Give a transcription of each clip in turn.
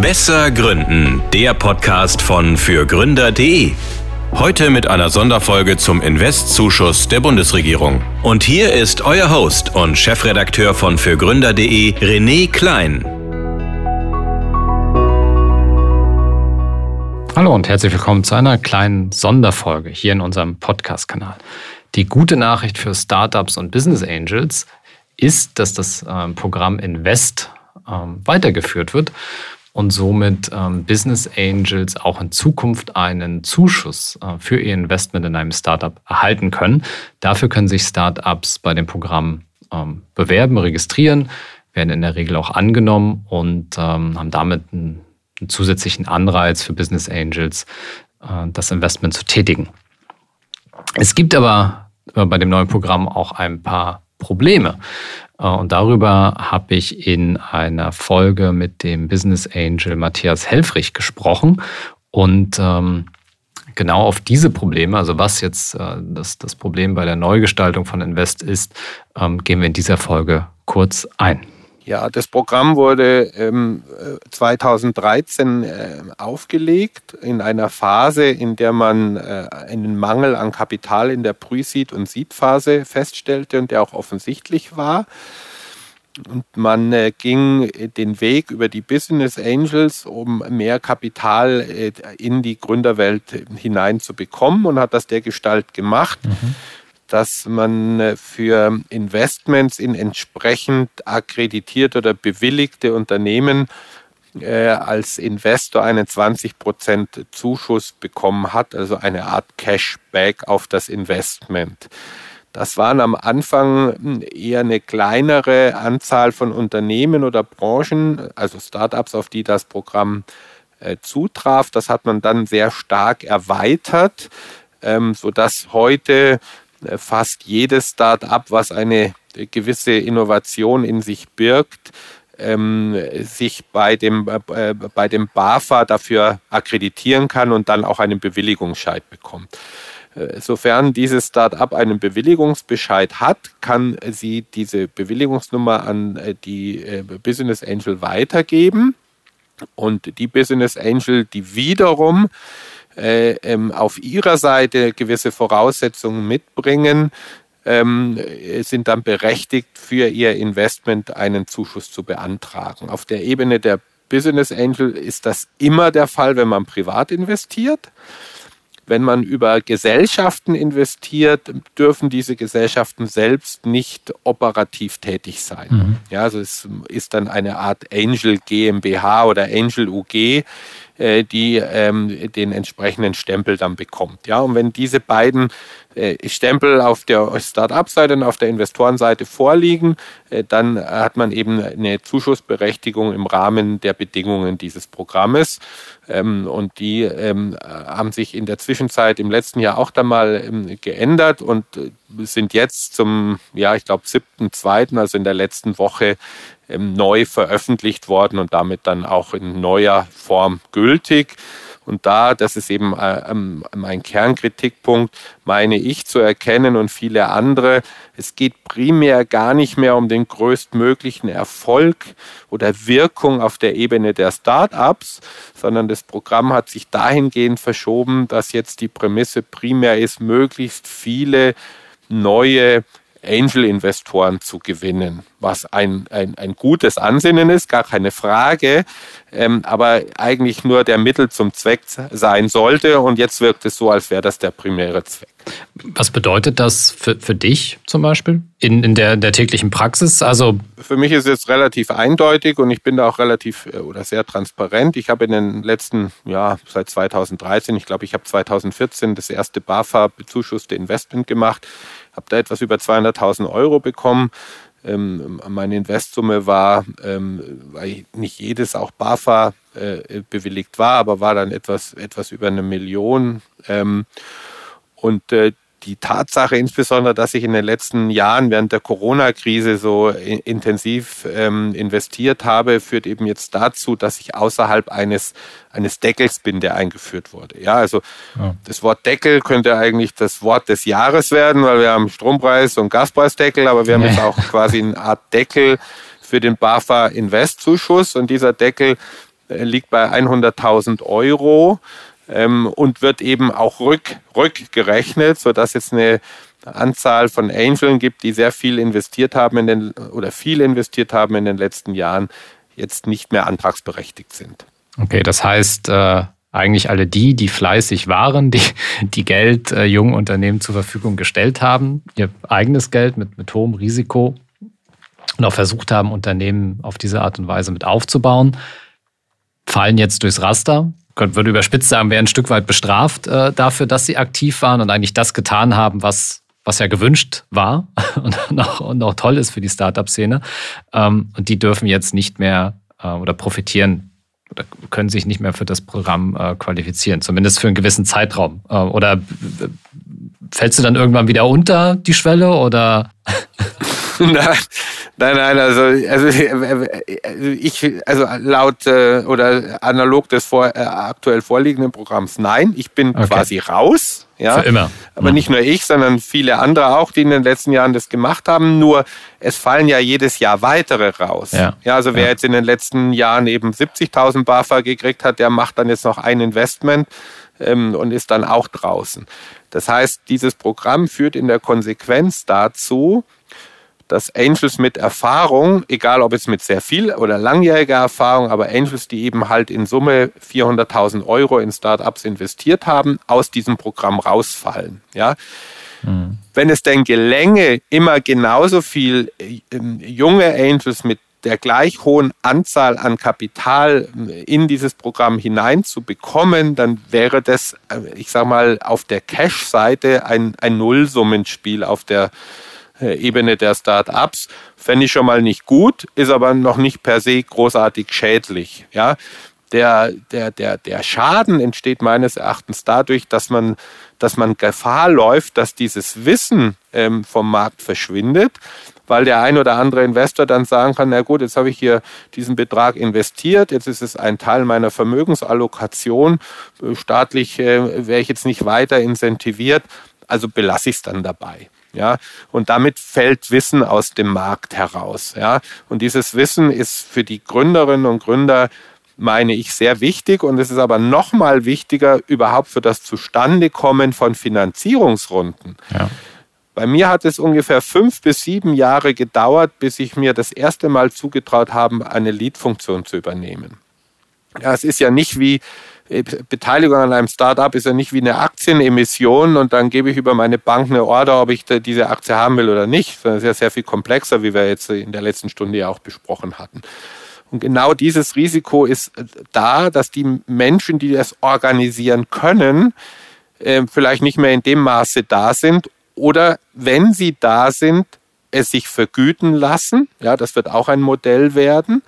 Besser Gründen, der Podcast von fürgründer.de. Heute mit einer Sonderfolge zum Investzuschuss der Bundesregierung. Und hier ist euer Host und Chefredakteur von fürgründer.de, René Klein. Hallo und herzlich willkommen zu einer kleinen Sonderfolge hier in unserem Podcast-Kanal. Die gute Nachricht für Startups und Business Angels ist, dass das ähm, Programm Invest ähm, weitergeführt wird und somit ähm, Business Angels auch in Zukunft einen Zuschuss äh, für ihr Investment in einem Startup erhalten können. Dafür können sich Startups bei dem Programm ähm, bewerben, registrieren, werden in der Regel auch angenommen und ähm, haben damit einen, einen, zusätzlichen Anreiz für Business Angels, äh, das Investment zu tätigen. Es gibt aber äh, bei dem neuen Programm auch ein paar Probleme. Äh, und darüber habe ich in einer Folge mit dem Business Angel Matthias Helfrich gesprochen. Und ähm, genau auf diese Probleme, also was jetzt äh, das, das Problem bei der Neugestaltung von Invest ist, ähm, gehen wir in dieser Folge kurz ein. Ja, das Programm wurde ähm, 2013 äh, aufgelegt in einer Phase, in der man äh, einen Mangel an Kapital in der Pre-Seed- und Seed-Phase feststellte und der auch offensichtlich war. Und man äh, ging den Weg über die Business Angels, um mehr Kapital äh, in die Gründerwelt hineinzubekommen und hat das der Gestalt gemacht. Mhm dass man äh, für Investments in entsprechend akkreditierte oder bewilligte Unternehmen äh, als Investor einen 20% Zuschuss bekommen hat, also eine Art Cashback auf das Investment. Das waren am Anfang hm, eher eine kleinere Anzahl von Unternehmen oder Branchen, also Startups, auf die das Programm äh, zutraf. Das hat man dann sehr stark erweitert, ähm, sodass heute fast jedes Start-up, was eine gewisse Innovation in sich birgt, ähm, sich bei dem, äh, bei dem BAFA dafür akkreditieren kann und dann auch einen Bewilligungsscheid bekommt. Äh, sofern dieses Start-up einen Bewilligungsbescheid hat, kann sie diese Bewilligungsnummer an äh, die Business Angel weitergeben. Und die Business Angel, die wiederum äh, ähm, auf ihrer Seite gewisse Voraussetzungen mitbringen, ähm, sind dann berechtigt, für ihr Investment einen Zuschuss zu beantragen. Auf der Ebene der Business Angel ist das immer der Fall, wenn man privat investiert. Wenn man über Gesellschaften investiert, dürfen diese Gesellschaften selbst nicht operativ tätig sein. Mhm. Ja, also es ist dann eine Art Angel GmbH oder Angel UG, äh, die ähm, den entsprechenden Stempel dann bekommt. Ja, und wenn diese beiden äh, Stempel auf der Start-up-Seite und auf der Investorenseite vorliegen, äh, dann hat man eben eine Zuschussberechtigung im Rahmen der Bedingungen dieses Programmes. Ähm, und die ähm, haben sich in der Zwischenzeit im letzten Jahr auch dann mal ähm, geändert und äh, sind jetzt zum, ja, ich glaube, siebten, zweiten, also in der letzten Woche neu veröffentlicht worden und damit dann auch in neuer Form gültig. Und da, das ist eben äh, ähm, mein Kernkritikpunkt, meine ich zu erkennen und viele andere, es geht primär gar nicht mehr um den größtmöglichen Erfolg oder Wirkung auf der Ebene der Start-ups, sondern das Programm hat sich dahingehend verschoben, dass jetzt die Prämisse primär ist, möglichst viele neue Angel-Investoren zu gewinnen, was ein, ein, ein gutes Ansinnen ist, gar keine Frage, ähm, aber eigentlich nur der Mittel zum Zweck sein sollte. Und jetzt wirkt es so, als wäre das der primäre Zweck. Was bedeutet das für, für dich zum Beispiel in, in der, der täglichen Praxis? Also für mich ist es relativ eindeutig und ich bin da auch relativ äh, oder sehr transparent. Ich habe in den letzten, ja, seit 2013, ich glaube, ich habe 2014 das erste BAFA bezuschusste Investment gemacht habe da etwas über 200.000 Euro bekommen. Ähm, meine Investsumme war, ähm, weil nicht jedes auch BAFA äh, bewilligt war, aber war dann etwas, etwas über eine Million. Ähm, und äh, die Tatsache insbesondere, dass ich in den letzten Jahren während der Corona-Krise so intensiv ähm, investiert habe, führt eben jetzt dazu, dass ich außerhalb eines, eines Deckels bin, der eingeführt wurde. Ja, also ja. das Wort Deckel könnte eigentlich das Wort des Jahres werden, weil wir haben Strompreis- und Gaspreisdeckel, aber wir haben jetzt auch quasi eine Art Deckel für den BAFA Invest-Zuschuss und dieser Deckel äh, liegt bei 100.000 Euro ähm, und wird eben auch rück, rückgerechnet, sodass es eine Anzahl von Angeln gibt, die sehr viel investiert haben in den, oder viel investiert haben in den letzten Jahren, jetzt nicht mehr antragsberechtigt sind. Okay, das heißt, äh, eigentlich alle die, die fleißig waren, die, die Geld äh, jungen Unternehmen zur Verfügung gestellt haben, ihr eigenes Geld mit, mit hohem Risiko und auch versucht haben, Unternehmen auf diese Art und Weise mit aufzubauen, fallen jetzt durchs Raster. Ich würde überspitzt sagen, werden ein Stück weit bestraft äh, dafür, dass sie aktiv waren und eigentlich das getan haben, was, was ja gewünscht war und auch, und auch toll ist für die Startup-Szene. Ähm, und die dürfen jetzt nicht mehr äh, oder profitieren oder können sich nicht mehr für das Programm äh, qualifizieren, zumindest für einen gewissen Zeitraum. Äh, oder fällst du dann irgendwann wieder unter die Schwelle oder? nein, nein, also, also ich, also laut äh, oder analog des vor, äh, aktuell vorliegenden Programms, nein, ich bin okay. quasi raus. Ja? Für immer. Aber mhm. nicht nur ich, sondern viele andere auch, die in den letzten Jahren das gemacht haben. Nur es fallen ja jedes Jahr weitere raus. Ja, ja also wer ja. jetzt in den letzten Jahren eben 70.000 BAFA gekriegt hat, der macht dann jetzt noch ein Investment ähm, und ist dann auch draußen. Das heißt, dieses Programm führt in der Konsequenz dazu, dass Angels mit Erfahrung, egal ob es mit sehr viel oder langjähriger Erfahrung, aber Angels, die eben halt in Summe 400.000 Euro in Startups investiert haben, aus diesem Programm rausfallen. Ja. Mhm. Wenn es denn gelänge, immer genauso viel ähm, junge Angels mit der gleich hohen Anzahl an Kapital äh, in dieses Programm hineinzubekommen, dann wäre das, äh, ich sage mal, auf der Cash-Seite ein, ein Nullsummenspiel auf der äh, Ebene der Start-ups. Fände ich schon mal nicht gut, ist aber noch nicht per se großartig schädlich. Ja? Der, der, der, der Schaden entsteht meines Erachtens dadurch, dass man, dass man Gefahr läuft, dass dieses Wissen ähm, vom Markt verschwindet, weil der ein oder andere Investor dann sagen kann, na gut, jetzt habe ich hier diesen Betrag investiert, jetzt ist es ein Teil meiner Vermögensallokation, staatlich äh, wäre ich jetzt nicht weiter incentiviert, also belasse ich es dann dabei. Ja, und damit fällt Wissen aus dem Markt heraus. Ja, und dieses Wissen ist für die Gründerinnen und Gründer meine ich, sehr wichtig. Und es ist aber noch mal wichtiger überhaupt für das Zustandekommen von Finanzierungsrunden. Ja. Bei mir hat es ungefähr fünf bis sieben Jahre gedauert, bis ich mir das erste Mal zugetraut habe, eine Lead-Funktion zu übernehmen. Ja, es ist ja nicht wie Beteiligung an einem Startup ist ja nicht wie eine Aktienemission und dann gebe ich über meine Bank eine Order, ob ich diese Aktie haben will oder nicht. Das ist ja sehr viel komplexer, wie wir jetzt in der letzten Stunde ja auch besprochen hatten. Und genau dieses Risiko ist äh, da, dass die Menschen, die das organisieren können, äh, vielleicht nicht mehr in dem Maße da sind oder wenn sie da sind, es sich vergüten lassen. Ja, das wird auch ein Modell werden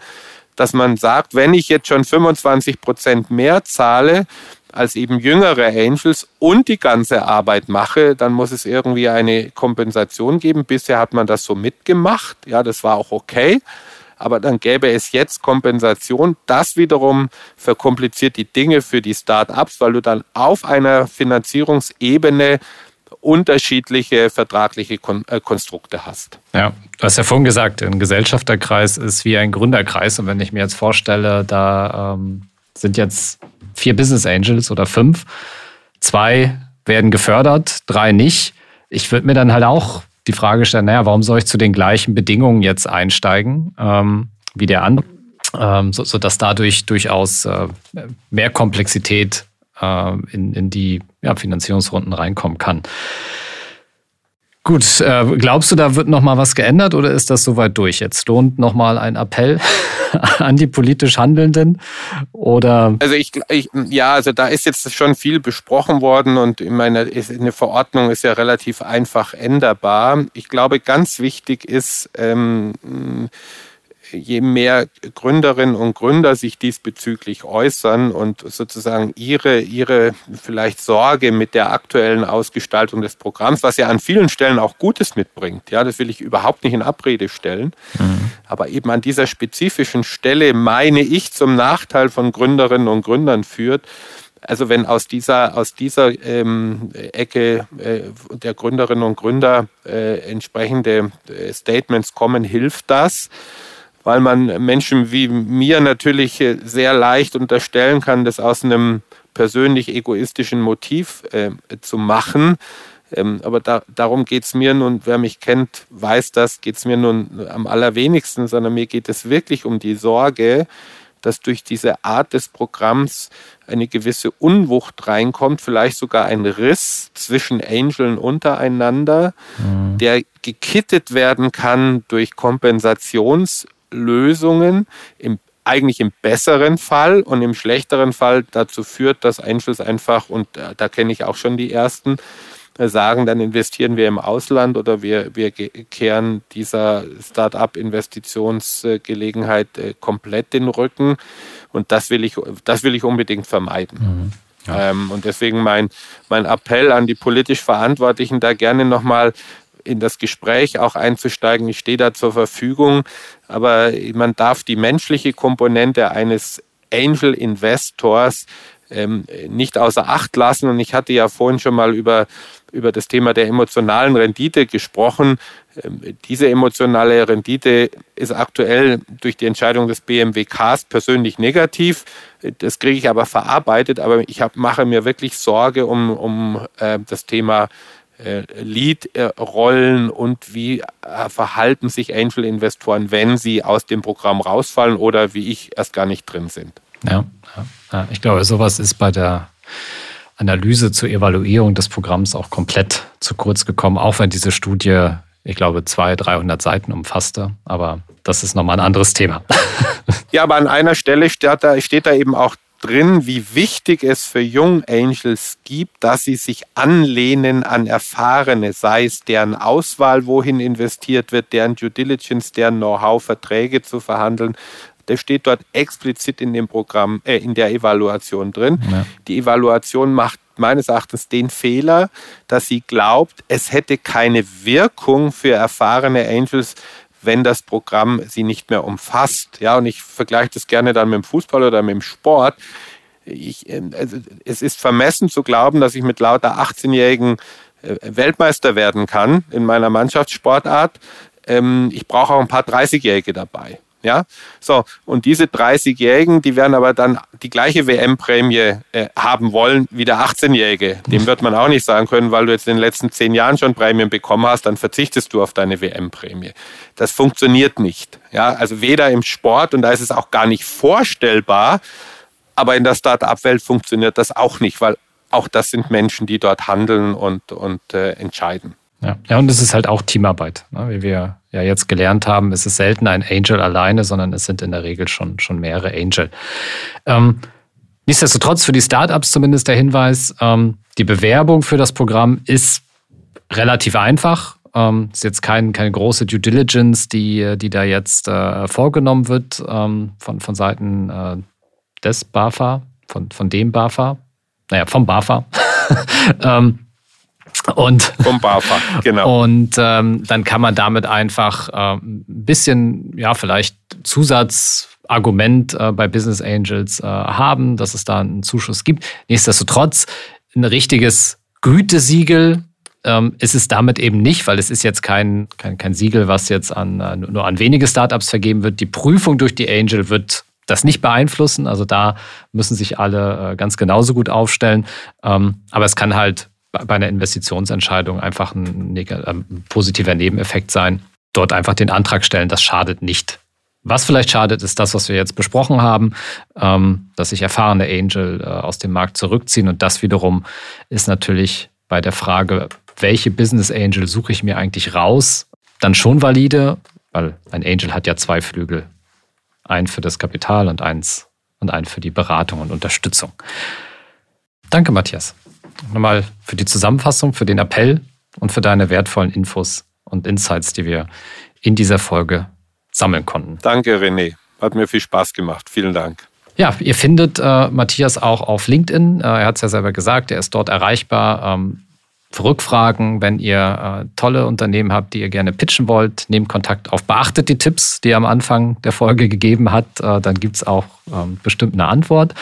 dass man sagt, wenn ich jetzt schon 25 Prozent mehr zahle als eben jüngere Angels und die ganze Arbeit mache, dann muss es irgendwie eine Kompensation geben. Bisher hat man das so mitgemacht. Ja, das war auch okay. Aber dann gäbe es jetzt Kompensation. Das wiederum verkompliziert die Dinge für die Start-ups, weil du dann auf einer Finanzierungsebene unterschiedliche vertragliche Kon äh, Konstrukte hast. Ja, du hast ja vorhin gesagt, ein Gesellschafterkreis ist wie ein Gründerkreis. Und wenn ich mir jetzt vorstelle, da ähm, sind jetzt vier Business Angels oder fünf, zwei werden gefördert, drei nicht. Ich würde mir dann halt auch die Frage stellen, naja, warum soll ich zu den gleichen Bedingungen jetzt einsteigen ähm, wie der andere? Ähm, so, sodass dadurch durchaus äh, mehr Komplexität äh, in, in die ja, Finanzierungsrunden reinkommen kann. Gut, äh, glaubst du, da wird noch mal was geändert oder ist das soweit durch? Jetzt lohnt noch mal ein Appell an die politisch Handelnden oder? Also ich, ich, ja, also da ist jetzt schon viel besprochen worden und ich meine, eine Verordnung ist ja relativ einfach änderbar. Ich glaube, ganz wichtig ist ähm, je mehr Gründerinnen und Gründer sich diesbezüglich äußern und sozusagen ihre, ihre vielleicht Sorge mit der aktuellen Ausgestaltung des Programms, was ja an vielen Stellen auch Gutes mitbringt, ja, das will ich überhaupt nicht in Abrede stellen, mhm. aber eben an dieser spezifischen Stelle meine ich zum Nachteil von Gründerinnen und Gründern führt, also wenn aus dieser, aus dieser ähm, Ecke äh, der Gründerinnen und Gründer äh, entsprechende äh, Statements kommen, hilft das. Weil man Menschen wie mir natürlich äh, sehr leicht unterstellen kann, das aus einem persönlich egoistischen Motiv äh, zu machen. Ähm, aber da, darum geht es mir nun, wer mich kennt, weiß das, geht es mir nun am allerwenigsten, sondern mir geht es wirklich um die Sorge, dass durch diese Art des Programms eine gewisse Unwucht reinkommt, vielleicht sogar ein Riss zwischen Angeln untereinander, mhm. der gekittet werden kann durch Kompensationslösungen, im, eigentlich im besseren Fall und im schlechteren Fall dazu führt, dass Angels einfach, und da, da kenne ich auch schon die ersten, sagen, dann investieren wir im Ausland oder wir, wir kehren dieser Start-up-Investitionsgelegenheit äh, komplett den Rücken. Und das will ich, das will ich unbedingt vermeiden. Mhm. Ja. Ähm, und deswegen mein, mein Appell an die politisch Verantwortlichen, da gerne nochmal in das Gespräch auch einzusteigen. Ich stehe da zur Verfügung, aber man darf die menschliche Komponente eines Angel Investors ähm, nicht außer Acht lassen. Und ich hatte ja vorhin schon mal über, über das Thema der emotionalen Rendite gesprochen. Ähm, diese emotionale Rendite ist aktuell durch die Entscheidung des BMWKs persönlich negativ. Das kriege ich aber verarbeitet. Aber ich hab, mache mir wirklich Sorge um, um äh, das Thema Lead-Rollen und wie äh, verhalten sich Angel-Investoren, wenn sie aus dem Programm rausfallen oder wie ich erst gar nicht drin sind. Ja, ja, ich glaube, sowas ist bei der Analyse zur Evaluierung des Programms auch komplett zu kurz gekommen, auch wenn diese Studie, ich glaube, 200, 300 Seiten umfasste. Aber das ist nochmal ein anderes Thema. Ja, aber an einer Stelle steht da, steht da eben auch drin, wie wichtig es für Young Angels gibt, dass sie sich anlehnen an Erfahrene, sei es deren Auswahl, wohin investiert wird, deren Due Diligence, deren Know-how, Verträge zu verhandeln, der steht dort explizit in dem Programm, äh, in der Evaluation drin. Ja. Die Evaluation macht meines Erachtens den Fehler, dass sie glaubt, es hätte keine Wirkung für erfahrene Angels, wenn das Programm sie nicht mehr umfasst. Ja, und ich vergleiche das gerne dann mit dem Fußball oder mit dem Sport. Ich, ähm, also es ist vermessen zu glauben, dass ich mit lauter 18-Jährigen äh, Weltmeister werden kann in meiner Mannschaftssportart. Ähm, ich brauche auch ein paar 30-Jährige dabei. Ja, so. Und diese 30-Jährigen, die werden aber dann die gleiche WM-Prämie äh, haben wollen wie der 18-Jährige. Dem wird man auch nicht sagen können, weil du jetzt in den letzten zehn Jahren schon Prämien bekommen hast, dann verzichtest du auf deine WM-Prämie. Das funktioniert nicht. Ja, also weder im Sport und da ist es auch gar nicht vorstellbar, aber in der Start-up-Welt funktioniert das auch nicht, weil auch das sind Menschen, die dort handeln und, und äh, entscheiden. Ja. ja, und es ist halt auch Teamarbeit. Ne? Wie wir ja jetzt gelernt haben, ist es selten ein Angel alleine, sondern es sind in der Regel schon, schon mehrere Angel. Ähm, nichtsdestotrotz für die Startups zumindest der Hinweis, ähm, die Bewerbung für das Programm ist relativ einfach. Ähm, ist jetzt kein, keine große Due Diligence, die, die da jetzt äh, vorgenommen wird ähm, von, von Seiten äh, des BAFA, von, von dem BAFA, naja, vom BAFA. ähm, und, Vom BAFA, genau. Und ähm, dann kann man damit einfach äh, ein bisschen, ja, vielleicht Zusatzargument äh, bei Business Angels äh, haben, dass es da einen Zuschuss gibt. Nichtsdestotrotz ein richtiges Gütesiegel ähm, ist es damit eben nicht, weil es ist jetzt kein, kein, kein Siegel, was jetzt an, äh, nur an wenige Startups vergeben wird. Die Prüfung durch die Angel wird das nicht beeinflussen. Also da müssen sich alle äh, ganz genauso gut aufstellen. Ähm, aber es kann halt bei einer Investitionsentscheidung einfach ein, ein positiver Nebeneffekt sein. Dort einfach den Antrag stellen, das schadet nicht. Was vielleicht schadet, ist das, was wir jetzt besprochen haben, ähm, dass sich erfahrene Angel äh, aus dem Markt zurückziehen. Und das wiederum ist natürlich bei der Frage, welche Business Angel suche ich mir eigentlich raus, dann schon valide, weil ein Angel hat ja zwei Flügel. Einen für das Kapital und eins und einen für die Beratung und Unterstützung. Danke, Matthias nochmal für die Zusammenfassung, für den Appell und für deine wertvollen Infos und Insights, die wir in dieser Folge sammeln konnten. Danke, René. Hat mir viel Spaß gemacht. Vielen Dank. Ja, ihr findet äh, Matthias auch auf LinkedIn. Äh, er hat es ja selber gesagt, er ist dort erreichbar. Ähm, für Rückfragen, wenn ihr äh, tolle Unternehmen habt, die ihr gerne pitchen wollt, nehmt Kontakt auf. Beachtet die Tipps, die er am Anfang der Folge gegeben hat. Äh, dann gibt es auch ähm, bestimmt eine Antwort.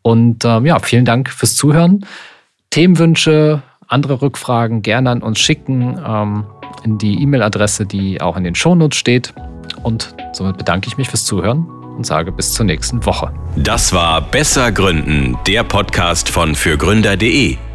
Und ähm, ja, vielen Dank fürs Zuhören. Themenwünsche, andere Rückfragen gerne an uns schicken ähm, in die E-Mail-Adresse, die auch in den Shownotes steht. Und somit bedanke ich mich fürs Zuhören und sage bis zur nächsten Woche. Das war Besser Gründen, der Podcast von fürgründer.de.